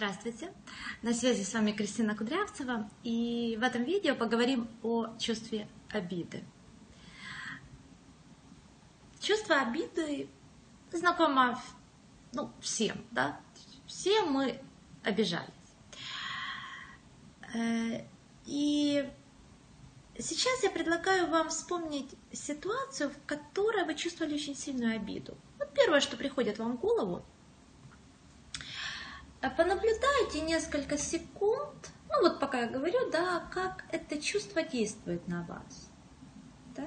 Здравствуйте! На связи с вами Кристина Кудрявцева. И в этом видео поговорим о чувстве обиды. Чувство обиды знакомо ну, всем, да? Все мы обижались. Э, и сейчас я предлагаю вам вспомнить ситуацию, в которой вы чувствовали очень сильную обиду. Вот первое, что приходит вам в голову – понаблюдайте несколько секунд, ну вот пока я говорю, да, как это чувство действует на вас. Да?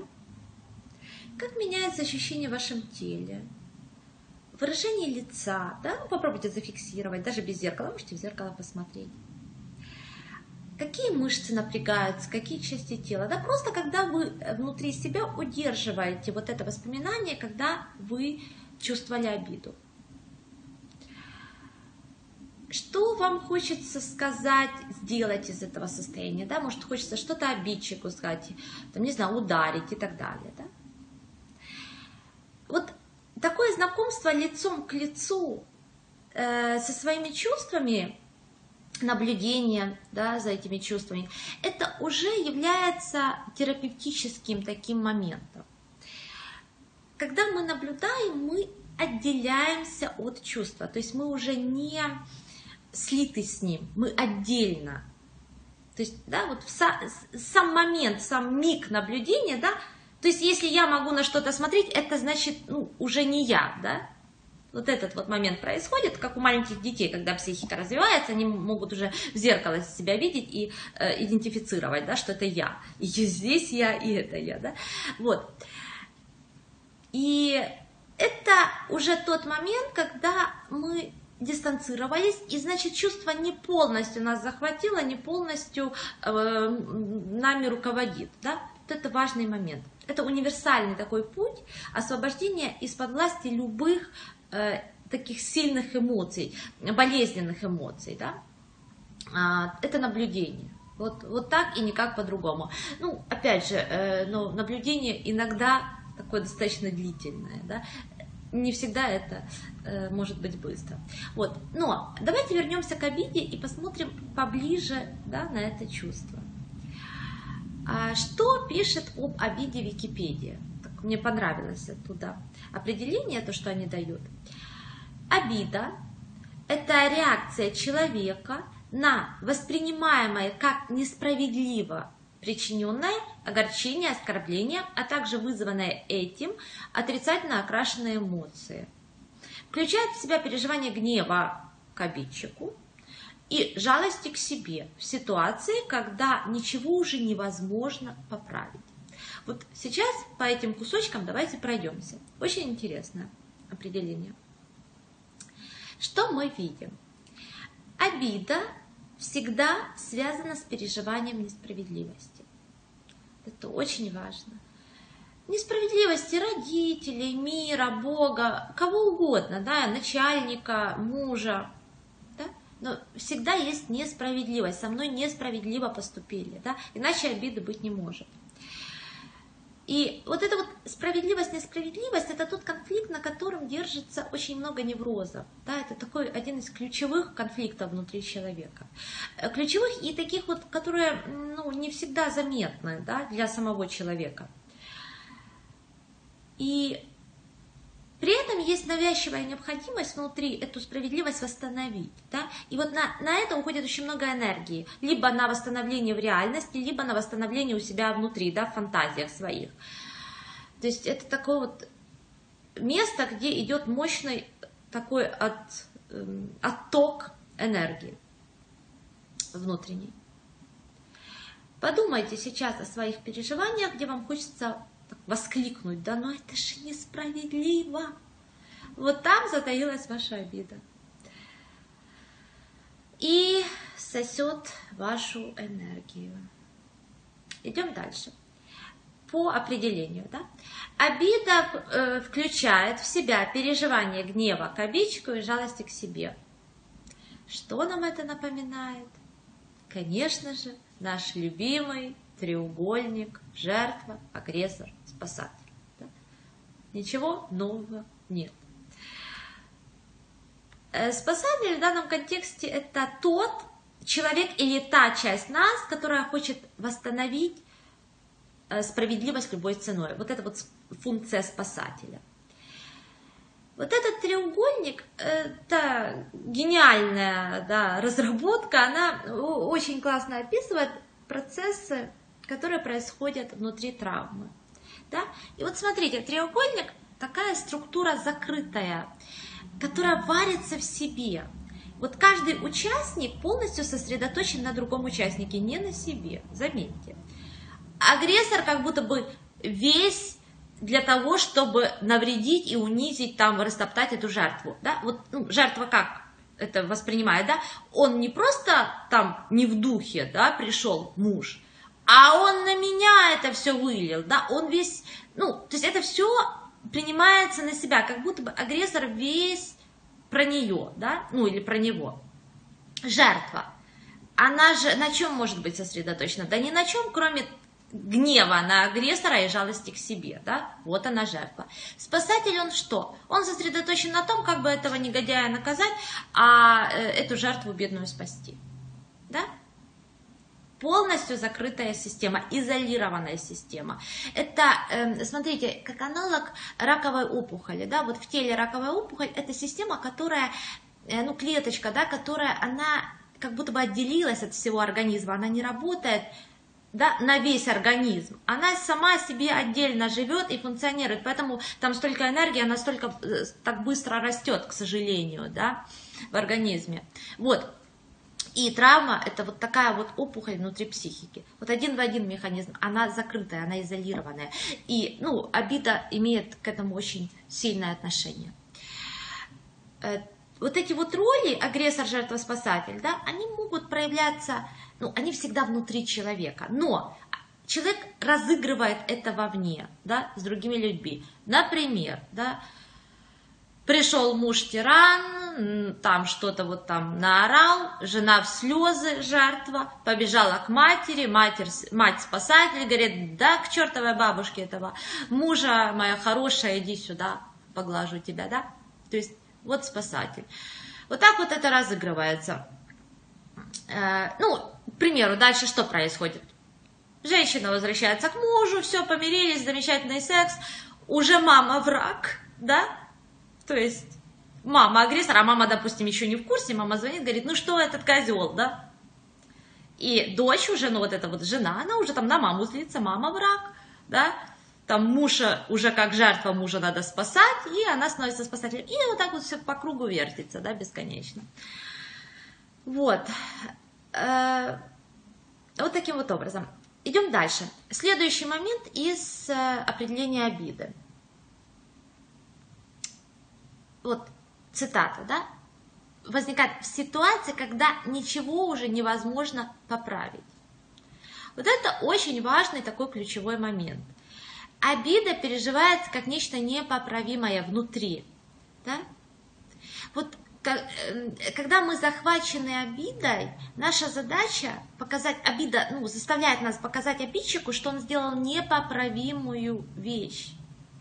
Как меняется ощущение в вашем теле, выражение лица, да, ну, попробуйте зафиксировать, даже без зеркала, можете в зеркало посмотреть. Какие мышцы напрягаются, какие части тела, да, просто когда вы внутри себя удерживаете вот это воспоминание, когда вы чувствовали обиду. Что вам хочется сказать, сделать из этого состояния, да? Может, хочется что-то обидчику сказать, там, не знаю, ударить и так далее, да? Вот такое знакомство лицом к лицу э, со своими чувствами, наблюдение да, за этими чувствами, это уже является терапевтическим таким моментом. Когда мы наблюдаем, мы отделяемся от чувства, то есть мы уже не слиты с ним, мы отдельно. То есть, да, вот в са, сам момент, сам миг наблюдения, да, то есть если я могу на что-то смотреть, это значит, ну, уже не я, да, вот этот вот момент происходит, как у маленьких детей, когда психика развивается, они могут уже в зеркало себя видеть и э, идентифицировать, да, что это я, и здесь я, и это я, да, вот. И это уже тот момент, когда мы дистанцировались, и значит чувство не полностью нас захватило, не полностью э, нами руководит. Да? Вот это важный момент. Это универсальный такой путь освобождения из-под власти любых э, таких сильных эмоций, болезненных эмоций. Да? А, это наблюдение. Вот, вот так и никак по-другому. Ну, опять же, э, ну, наблюдение иногда такое достаточно длительное. Да? Не всегда это э, может быть быстро. Вот. Но давайте вернемся к обиде и посмотрим поближе да, на это чувство. А что пишет об обиде Википедия? Так, мне понравилось оттуда определение, то, что они дают. Обида – это реакция человека на воспринимаемое как несправедливо причиненное огорчение, оскорбление, а также вызванное этим отрицательно окрашенные эмоции. Включает в себя переживание гнева к обидчику и жалости к себе в ситуации, когда ничего уже невозможно поправить. Вот сейчас по этим кусочкам давайте пройдемся. Очень интересное определение. Что мы видим? Обида всегда связана с переживанием несправедливости. Это очень важно. Несправедливости родителей, мира, Бога, кого угодно, да, начальника, мужа, да? но всегда есть несправедливость, со мной несправедливо поступили, да? иначе обиды быть не может. И вот эта вот справедливость, несправедливость, это тот конфликт, на котором держится очень много неврозов. Да, это такой один из ключевых конфликтов внутри человека. Э, ключевых и таких вот, которые ну, не всегда заметны да, для самого человека. И при этом есть навязчивая необходимость внутри эту справедливость восстановить. Да? И вот на, на это уходит очень много энергии. Либо на восстановление в реальности, либо на восстановление у себя внутри, да, в фантазиях своих. То есть это такое вот место, где идет мощный такой от, э, отток энергии внутренней. Подумайте сейчас о своих переживаниях, где вам хочется воскликнуть, да но это же несправедливо. Вот там затаилась ваша обида. И сосет вашу энергию. Идем дальше. По определению, да? Обида э, включает в себя переживание гнева к обидчику и жалости к себе. Что нам это напоминает? Конечно же, наш любимый треугольник, жертва, агрессор, спасатель. Да? Ничего нового нет. Э, спасатель в данном контексте это тот человек или та часть нас, которая хочет восстановить э, справедливость любой ценой. Вот это вот функция спасателя. Вот этот треугольник, это гениальная да, разработка, она очень классно описывает процессы, которые происходят внутри травмы. Да? И вот смотрите, треугольник такая структура закрытая, которая варится в себе. Вот каждый участник полностью сосредоточен на другом участнике, не на себе, заметьте. Агрессор как будто бы весь для того, чтобы навредить и унизить, там, растоптать эту жертву. Да? Вот, ну, жертва как это воспринимает, да? Он не просто там не в духе, да, пришел муж, а он на меня это все вылил, да, он весь, ну, то есть это все принимается на себя, как будто бы агрессор весь про нее, да, ну или про него. Жертва. Она же на чем может быть сосредоточена? Да ни на чем, кроме гнева на агрессора и жалости к себе, да? Вот она жертва. Спасатель он что? Он сосредоточен на том, как бы этого негодяя наказать, а э, эту жертву бедную спасти, да? Полностью закрытая система, изолированная система. Это, эм, смотрите, как аналог раковой опухоли, да, вот в теле раковая опухоль, это система, которая, э, ну, клеточка, да, которая, она как будто бы отделилась от всего организма, она не работает, да, на весь организм. Она сама себе отдельно живет и функционирует, поэтому там столько энергии, она столько э, так быстро растет, к сожалению, да, в организме. Вот, и травма – это вот такая вот опухоль внутри психики. Вот один в один механизм, она закрытая, она изолированная. И, ну, обида имеет к этому очень сильное отношение. Э, вот эти вот роли, агрессор, жертва, спасатель, да, они могут проявляться, ну, они всегда внутри человека. Но человек разыгрывает это вовне, да, с другими людьми. Например, да, Пришел муж-тиран, там что-то вот там наорал, жена в слезы, жертва, побежала к матери, матерь, мать-спасатель, говорит, да, к чертовой бабушке этого мужа, моя хорошая, иди сюда, поглажу тебя, да? То есть вот спасатель. Вот так вот это разыгрывается. Э, ну, к примеру, дальше что происходит? Женщина возвращается к мужу, все, помирились, замечательный секс, уже мама враг, да? То есть мама агрессор, а мама, допустим, еще не в курсе, мама звонит, говорит, ну что этот козел, да? И дочь уже, ну вот эта вот жена, она уже там на маму злится, мама враг, да? Там мужа уже как жертва мужа надо спасать, и она становится спасателем. И вот так вот все по кругу вертится, да, бесконечно. Вот. Э, вот таким вот образом. Идем дальше. Следующий момент из э, определения обиды. Вот цитата, да, возникает ситуация, когда ничего уже невозможно поправить. Вот это очень важный такой ключевой момент. Обида переживается как нечто непоправимое внутри. Да? Вот э, когда мы захвачены обидой, наша задача показать, обида ну, заставляет нас показать обидчику, что он сделал непоправимую вещь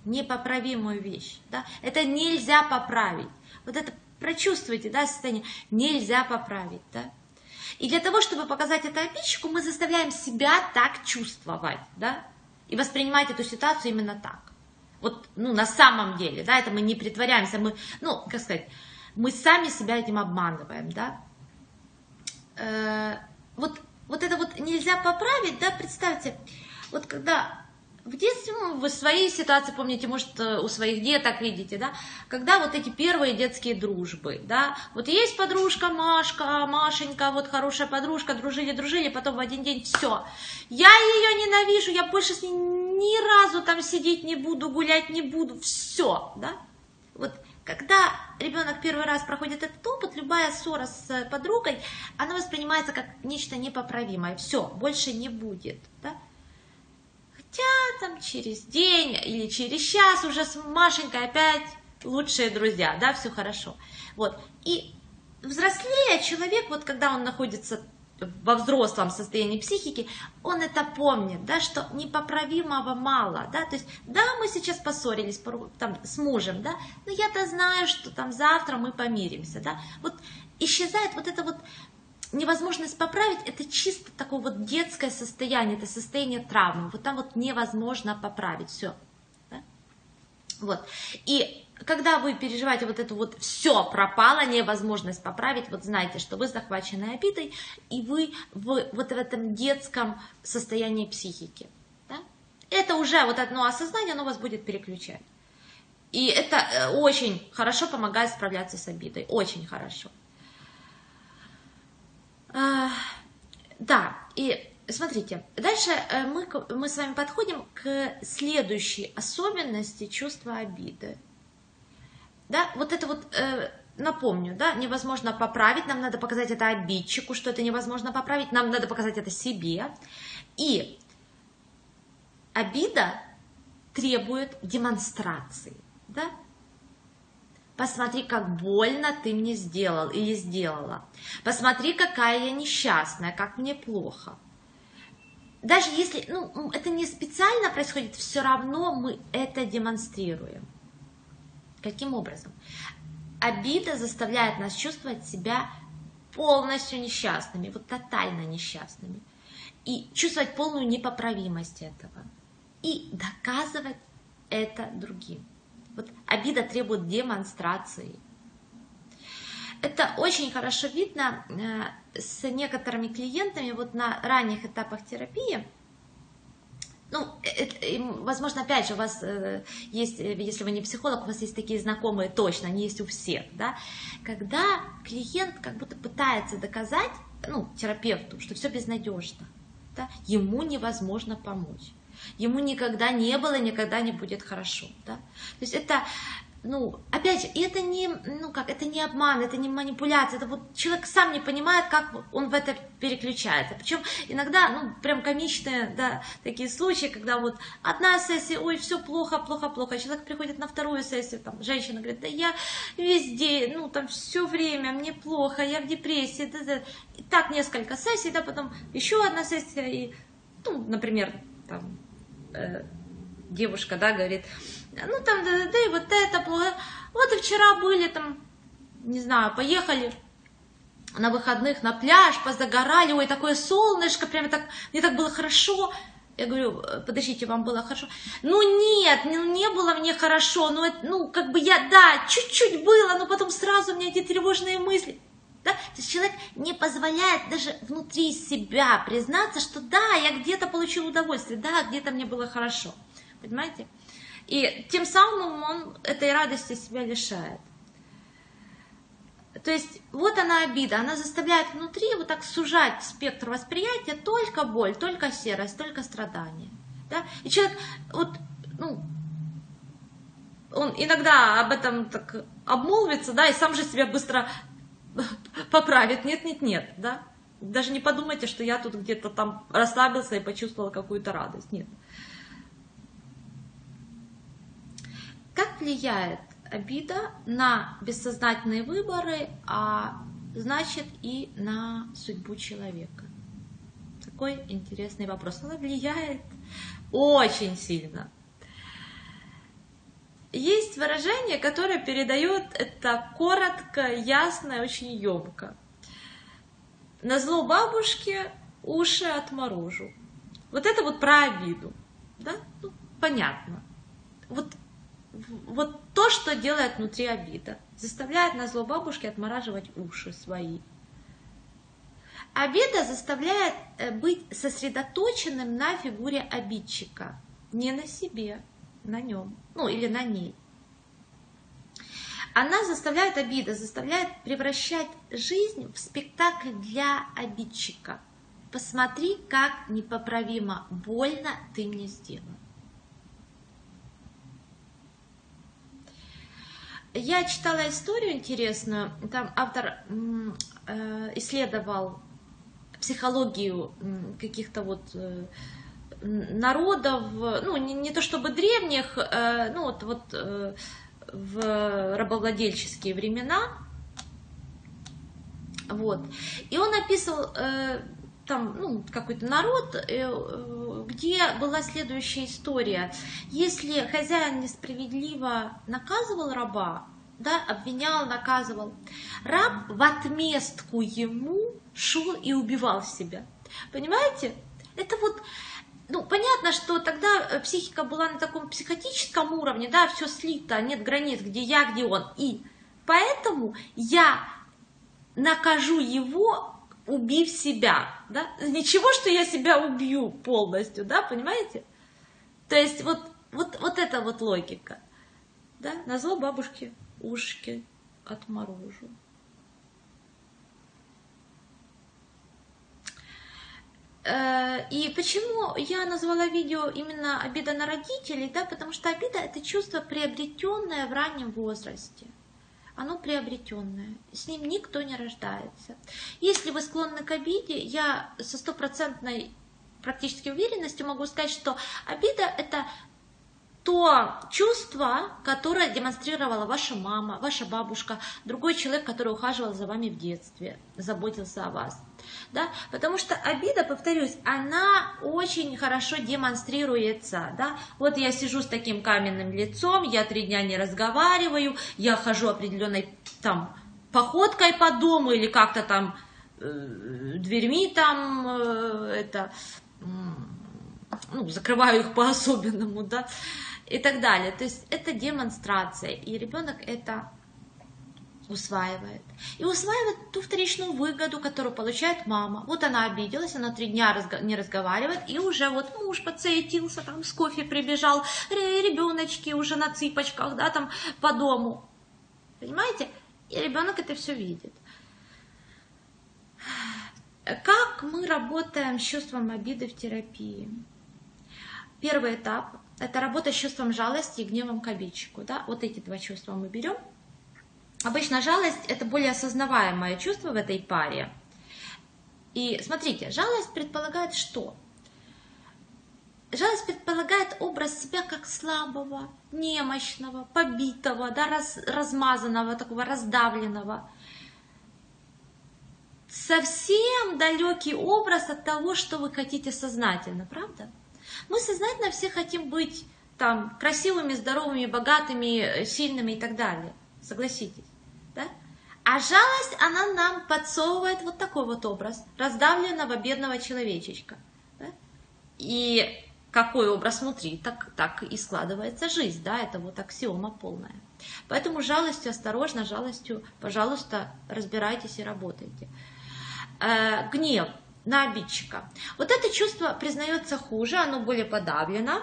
непоправимую вещь. Да? Это нельзя поправить. Вот это прочувствуйте, да, состояние. Нельзя поправить, да. И для того, чтобы показать это обидчику, мы заставляем себя так чувствовать, да, и воспринимать эту ситуацию именно так. Вот, ну, на самом деле, да, это мы не притворяемся, мы, ну, как сказать, мы сами себя этим обманываем, да. Э, вот, вот это вот нельзя поправить, да, представьте, вот когда в детстве, ну, вы свои ситуации помните, может, э, у своих деток видите, да, когда вот эти первые детские дружбы, да, вот есть подружка Машка, Машенька, вот хорошая подружка, дружили, дружили, потом в один день все, я ее ненавижу, я больше с ней ни разу там сидеть не буду, гулять не буду, все, да, вот когда ребенок первый раз проходит этот опыт, любая ссора с подругой, она воспринимается как нечто непоправимое, все, больше не будет, да, Хотя там через день или через час уже с Машенькой опять лучшие друзья, да, все хорошо. Вот. И взрослее человек, вот когда он находится во взрослом состоянии психики, он это помнит, да, что непоправимого мало, да, то есть, да, мы сейчас поссорились там, с мужем, да, но я-то знаю, что там завтра мы помиримся, да, вот исчезает вот это вот невозможность поправить, это чисто такое вот детское состояние, это состояние травмы, вот там вот невозможно поправить, все, да? вот, и когда вы переживаете вот это вот все пропало, невозможность поправить, вот знайте, что вы захвачены обидой, и вы в, вот в этом детском состоянии психики. Да? Это уже вот одно осознание, оно вас будет переключать. И это э, очень хорошо помогает справляться с обидой, очень хорошо. А, да, и смотрите, дальше э, мы, мы с вами подходим к следующей особенности чувства обиды. Да, вот это вот, э, напомню, да, невозможно поправить, нам надо показать это обидчику, что это невозможно поправить, нам надо показать это себе. И обида требует демонстрации, да. Посмотри, как больно ты мне сделал или сделала. Посмотри, какая я несчастная, как мне плохо. Даже если ну, это не специально происходит, все равно мы это демонстрируем. Каким образом? Обида заставляет нас чувствовать себя полностью несчастными, вот тотально несчастными. И чувствовать полную непоправимость этого. И доказывать это другим. Вот обида требует демонстрации. Это очень хорошо видно э, с некоторыми клиентами вот на ранних этапах терапии – ну, это, возможно, опять же, у вас э, есть, э, если вы не психолог, у вас есть такие знакомые точно, они есть у всех, да, когда клиент как будто пытается доказать, ну, терапевту, что все безнадежно, да, ему невозможно помочь ему никогда не было, никогда не будет хорошо. Да? То есть это ну, опять же, это не, ну как, это не обман, это не манипуляция, это вот человек сам не понимает, как он в это переключается. Причем иногда, ну, прям комичные, да, такие случаи, когда вот одна сессия, ой, все плохо, плохо, плохо, человек приходит на вторую сессию, там, женщина говорит, да я везде, ну, там, все время, мне плохо, я в депрессии, да, да. И так несколько сессий, да, потом еще одна сессия, и, ну, например, там, э, девушка, да, говорит, ну там, да, да, да, и вот это плохо. Вот и вчера были там, не знаю, поехали на выходных на пляж, позагорали, ой, такое солнышко, прямо так, мне так было хорошо. Я говорю, «Э, подождите, вам было хорошо? Ну нет, ну, не было мне хорошо, ну, это, ну как бы я, да, чуть-чуть было, но потом сразу у меня эти тревожные мысли. Да? То есть человек не позволяет даже внутри себя признаться, что да, я где-то получил удовольствие, да, где-то мне было хорошо. Понимаете? И тем самым он этой радости себя лишает. То есть вот она обида, она заставляет внутри вот так сужать спектр восприятия только боль, только серость, только страдания. Да? И человек вот, ну, он иногда об этом так обмолвится, да, и сам же себя быстро поправит. Нет, нет, нет, да. Даже не подумайте, что я тут где-то там расслабился и почувствовала какую-то радость. Нет. Как влияет обида на бессознательные выборы, а значит и на судьбу человека? Такой интересный вопрос. Она влияет очень сильно. Есть выражение, которое передает это коротко, ясно очень емко. На зло бабушке уши отморожу. Вот это вот про обиду. Да? Ну, понятно. Вот вот то, что делает внутри обида. Заставляет на зло бабушки отмораживать уши свои. Обида заставляет э, быть сосредоточенным на фигуре обидчика. Не на себе, на нем. Ну, или на ней. Она заставляет, обида заставляет превращать жизнь в спектакль для обидчика. Посмотри, как непоправимо больно ты мне сделал. Я читала историю интересную, там автор э, исследовал психологию каких-то вот э, народов, ну не, не то чтобы древних, э, ну вот, вот в рабовладельческие времена, Вот. И он описывал э, там ну, какой-то народ, э, э, где была следующая история. Если хозяин несправедливо наказывал раба, да, обвинял, наказывал, раб в отместку ему шел и убивал себя. Понимаете? Это вот, ну, понятно, что тогда психика была на таком психотическом уровне, да, все слито, нет границ, где я, где он. И поэтому я накажу его, убив себя, да? Ничего, что я себя убью полностью, да, понимаете? То есть вот, вот, вот эта вот логика, да? На зло бабушки ушки отморожу. И почему я назвала видео именно обида на родителей, да, потому что обида это чувство, приобретенное в раннем возрасте оно приобретенное, с ним никто не рождается. Если вы склонны к обиде, я со стопроцентной практически уверенностью могу сказать, что обида это то чувство, которое демонстрировала ваша мама, ваша бабушка, другой человек, который ухаживал за вами в детстве, заботился о вас. Да? Потому что обида, повторюсь, она очень хорошо демонстрируется. Да? Вот я сижу с таким каменным лицом, я три дня не разговариваю, я хожу определенной там походкой по дому или как-то там э, дверьми там э, это ну, закрываю их по-особенному, да, и так далее. То есть это демонстрация, и ребенок это усваивает. И усваивает ту вторичную выгоду, которую получает мама. Вот она обиделась, она три дня разго- не разговаривает, и уже вот муж подсуетился, там с кофе прибежал, ребеночки уже на цыпочках, да, там по дому. Понимаете? И ребенок это все видит. Как мы работаем с чувством обиды в терапии? Первый этап – это работа с чувством жалости и гневом к обидчику. Да? Вот эти два чувства мы берем. Обычно жалость – это более осознаваемое чувство в этой паре. И смотрите, жалость предполагает что? Жалость предполагает образ себя как слабого, немощного, побитого, да, раз, размазанного, такого раздавленного. Совсем далекий образ от того, что вы хотите сознательно, правда? Мы сознательно все хотим быть там красивыми, здоровыми, богатыми, сильными и так далее. Согласитесь. Да? А жалость, она нам подсовывает вот такой вот образ раздавленного бедного человечечка. Да? И какой образ внутри, так, так и складывается жизнь. Да? Это вот аксиома полная. Поэтому жалостью осторожно, жалостью, пожалуйста, разбирайтесь и работайте. Э, гнев на обидчика. Вот это чувство признается хуже, оно более подавлено,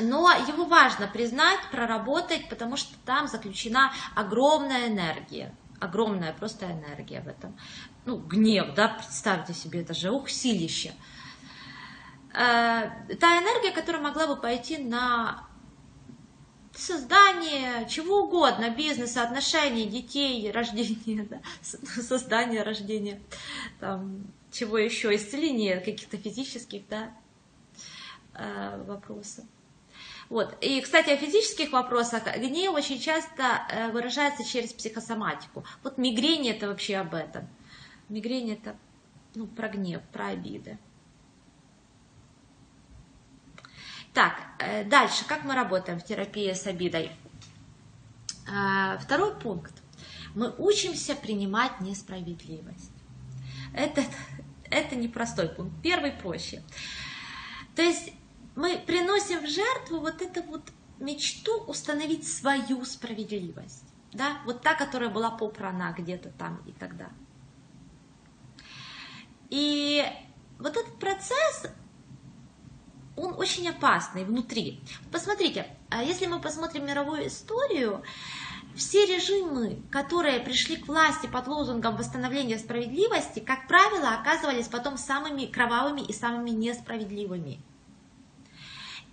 но его важно признать, проработать, потому что там заключена огромная энергия, огромная просто энергия в этом. Ну, гнев, да, представьте себе, это же ух, силище. Э, та энергия, которая могла бы пойти на создание чего угодно, бизнеса, отношений, детей, рождения, да, создание, рождение, там, чего еще, исцеление каких-то физических да, э, вопросов. Вот. И, кстати, о физических вопросах гнев очень часто э, выражается через психосоматику. Вот мигрень это вообще об этом. Мигрень это ну, про гнев, про обиды. Так, э, дальше, как мы работаем в терапии с обидой? Э, второй пункт. Мы учимся принимать несправедливость. Это, это непростой пункт. Первый проще. То есть мы приносим в жертву вот эту вот мечту установить свою справедливость. Да? Вот та, которая была попрана где-то там и тогда. И вот этот процесс, он очень опасный внутри. Посмотрите, а если мы посмотрим мировую историю, все режимы, которые пришли к власти под лозунгом восстановления справедливости, как правило, оказывались потом самыми кровавыми и самыми несправедливыми.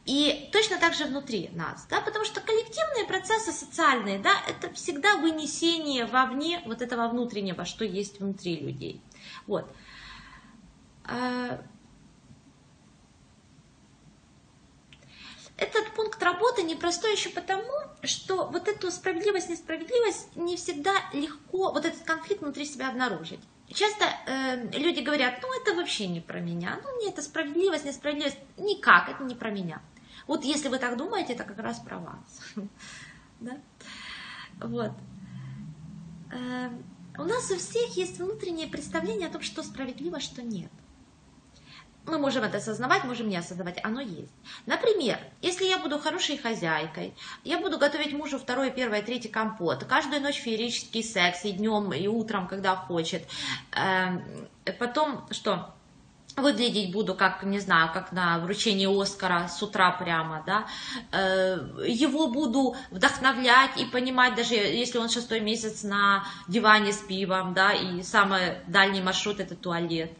И точно так же внутри нас, да, потому что коллективные процессы социальные, да, это всегда вынесение вовне вот этого внутреннего, что есть внутри людей. Вот. Этот пункт работы непростой еще потому, что вот эту справедливость, несправедливость не всегда легко, вот этот конфликт внутри себя обнаружить. Часто э, люди говорят, ну это вообще не про меня, ну мне это справедливость, несправедливость, никак, это не про меня. Вот если вы так думаете, это как раз про вас. Вот. Э, у нас у всех есть внутреннее представление о том, что справедливо, что нет. Мы можем это осознавать, можем не осознавать, оно есть. Например, если я буду хорошей хозяйкой, я буду готовить мужу второй, первый, третий компот, каждую ночь феерический секс, и днем, и утром, когда хочет. Эм, потом что? выглядеть буду как, не знаю, как на вручении Оскара с утра прямо, да, э, его буду вдохновлять и понимать, даже если он шестой месяц на диване с пивом, да, и самый дальний маршрут это туалет,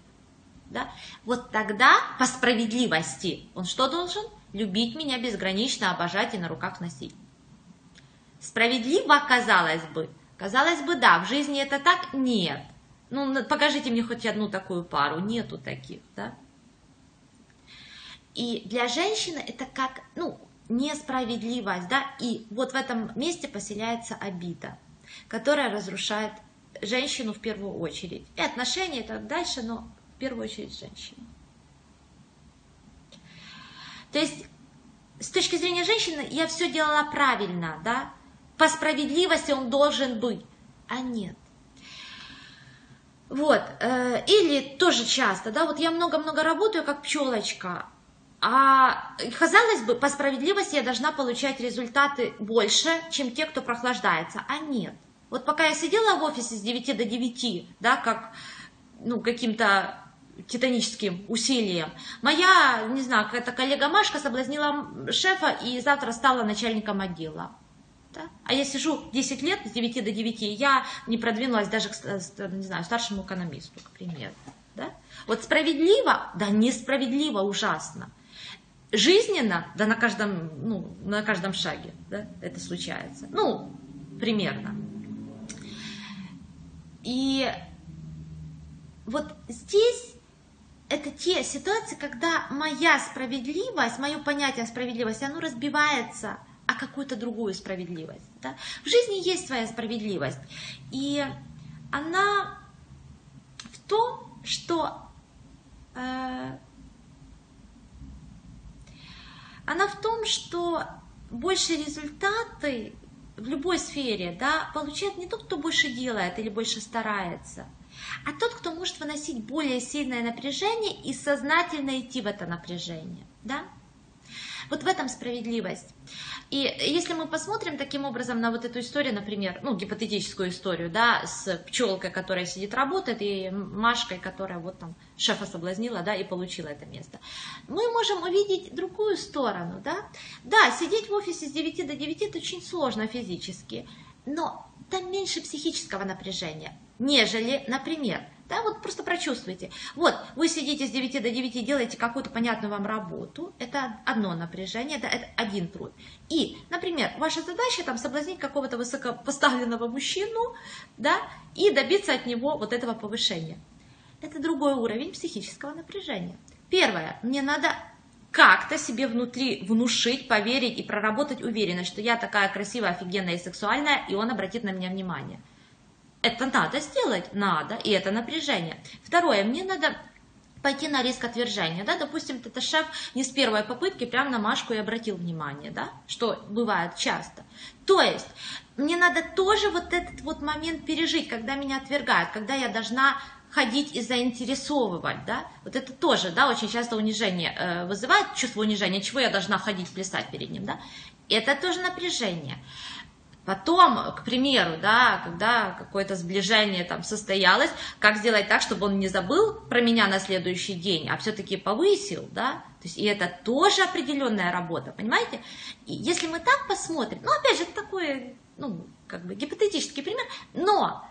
да, вот тогда по справедливости он что должен? Любить меня безгранично, обожать и на руках носить. Справедливо, казалось бы. Казалось бы, да, в жизни это так? Нет. Ну, покажите мне хоть одну такую пару. Нету таких, да. И для женщины это как, ну, несправедливость, да, и вот в этом месте поселяется обида, которая разрушает женщину в первую очередь. И отношения так дальше, но первую очередь женщину. То есть, с точки зрения женщины, я все делала правильно, да? По справедливости он должен быть. А нет. Вот. Э, или тоже часто, да, вот я много-много работаю как пчелочка, а казалось бы, по справедливости я должна получать результаты больше, чем те, кто прохлаждается. А нет. Вот пока я сидела в офисе с 9 до 9, да, как ну, каким-то титаническим усилием. Моя, не знаю, какая-то коллега Машка соблазнила шефа и завтра стала начальником отдела. Да? А я сижу 10 лет, с 9 до 9, я не продвинулась даже к не знаю, старшему экономисту, к примеру. Да? Вот справедливо, да несправедливо, ужасно. Жизненно, да на каждом, ну, на каждом шаге да, это случается. Ну, примерно. И вот здесь это те ситуации, когда моя справедливость, мое понятие справедливости, оно разбивается о какую-то другую справедливость. Да? В жизни есть своя справедливость. И она в том, что э, она в том, что больше результаты в любой сфере да, получает не тот, кто больше делает или больше старается – а тот, кто может выносить более сильное напряжение и сознательно идти в это напряжение. Да? Вот в этом справедливость. И если мы посмотрим таким образом на вот эту историю, например, ну, гипотетическую историю, да, с пчелкой, которая сидит, работает, и Машкой, которая вот там шефа соблазнила, да, и получила это место, мы можем увидеть другую сторону, да. Да, сидеть в офисе с 9 до 9 это очень сложно физически, но там меньше психического напряжения нежели, например, да, вот просто прочувствуйте. Вот, вы сидите с 9 до 9, делаете какую-то понятную вам работу, это одно напряжение, это, это один труд. И, например, ваша задача там соблазнить какого-то высокопоставленного мужчину, да, и добиться от него вот этого повышения. Это другой уровень психического напряжения. Первое, мне надо как-то себе внутри внушить, поверить и проработать уверенность, что я такая красивая, офигенная и сексуальная, и он обратит на меня внимание. Это надо сделать, надо, и это напряжение. Второе, мне надо пойти на риск отвержения, да, допустим, это шеф не с первой попытки прямо на Машку и обратил внимание, да, что бывает часто. То есть, мне надо тоже вот этот вот момент пережить, когда меня отвергают, когда я должна ходить и заинтересовывать, да, вот это тоже, да, очень часто унижение э, вызывает чувство унижения, чего я должна ходить плясать перед ним, да, это тоже напряжение. Потом, к примеру, да, когда какое-то сближение там состоялось, как сделать так, чтобы он не забыл про меня на следующий день, а все-таки повысил, да, то есть и это тоже определенная работа, понимаете? И если мы так посмотрим, ну, опять же, это такой, ну, как бы гипотетический пример, но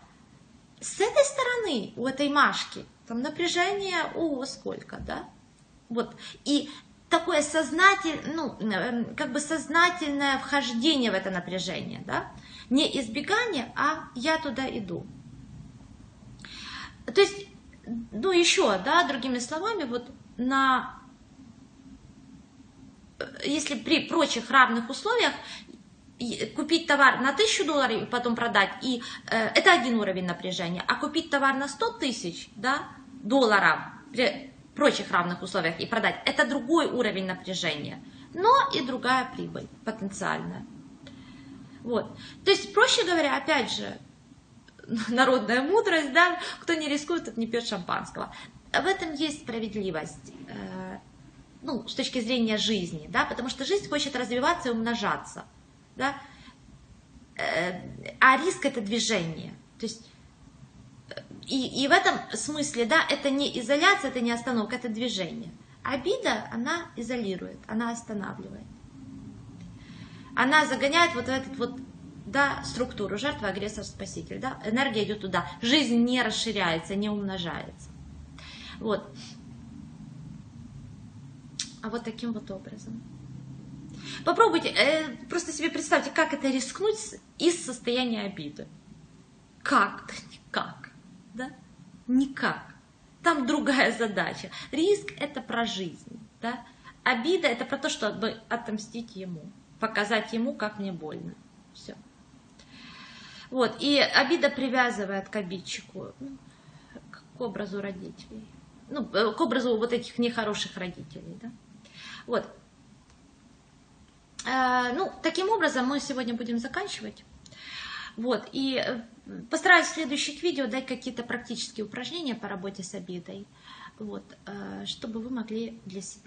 с этой стороны у этой Машки там напряжение, о, сколько, да, вот, и такое сознательное, ну, эм, как бы сознательное вхождение в это напряжение, да? Не избегание, а я туда иду. То есть, ну, еще, да, другими словами, вот на если при прочих равных условиях купить товар на 1000 долларов и потом продать, и э, это один уровень напряжения, а купить товар на 100 тысяч да, долларов при прочих равных условиях и продать, это другой уровень напряжения, но и другая прибыль потенциальная. Вот. То есть, проще говоря, опять же, народная мудрость, да, кто не рискует, тот не пьет шампанского. В этом есть справедливость, э, ну, с точки зрения жизни, да, потому что жизнь хочет развиваться и умножаться да, э, а риск это движение. То есть и, и в этом смысле, да, это не изоляция, это не остановка, это движение. Обида, она изолирует, она останавливает. Она загоняет вот в этот вот, да, структуру, жертва, агрессор, спаситель, да, энергия идет туда, жизнь не расширяется, не умножается. Вот. А вот таким вот образом. Попробуйте, э, просто себе представьте, как это рискнуть из состояния обиды. Как? Да никак. Да? Никак. Там другая задача. Риск это про жизнь. Да? Обида это про то, чтобы отомстить ему, показать ему, как мне больно. Все. Вот. И обида привязывает к обидчику, ну, к образу родителей. Ну, э, к образу вот этих нехороших родителей. Да? Вот. Э, ну, таким образом мы сегодня будем заканчивать. Вот, и э, постараюсь в следующих видео дать какие-то практические упражнения по работе с обидой, вот, э, чтобы вы могли для себя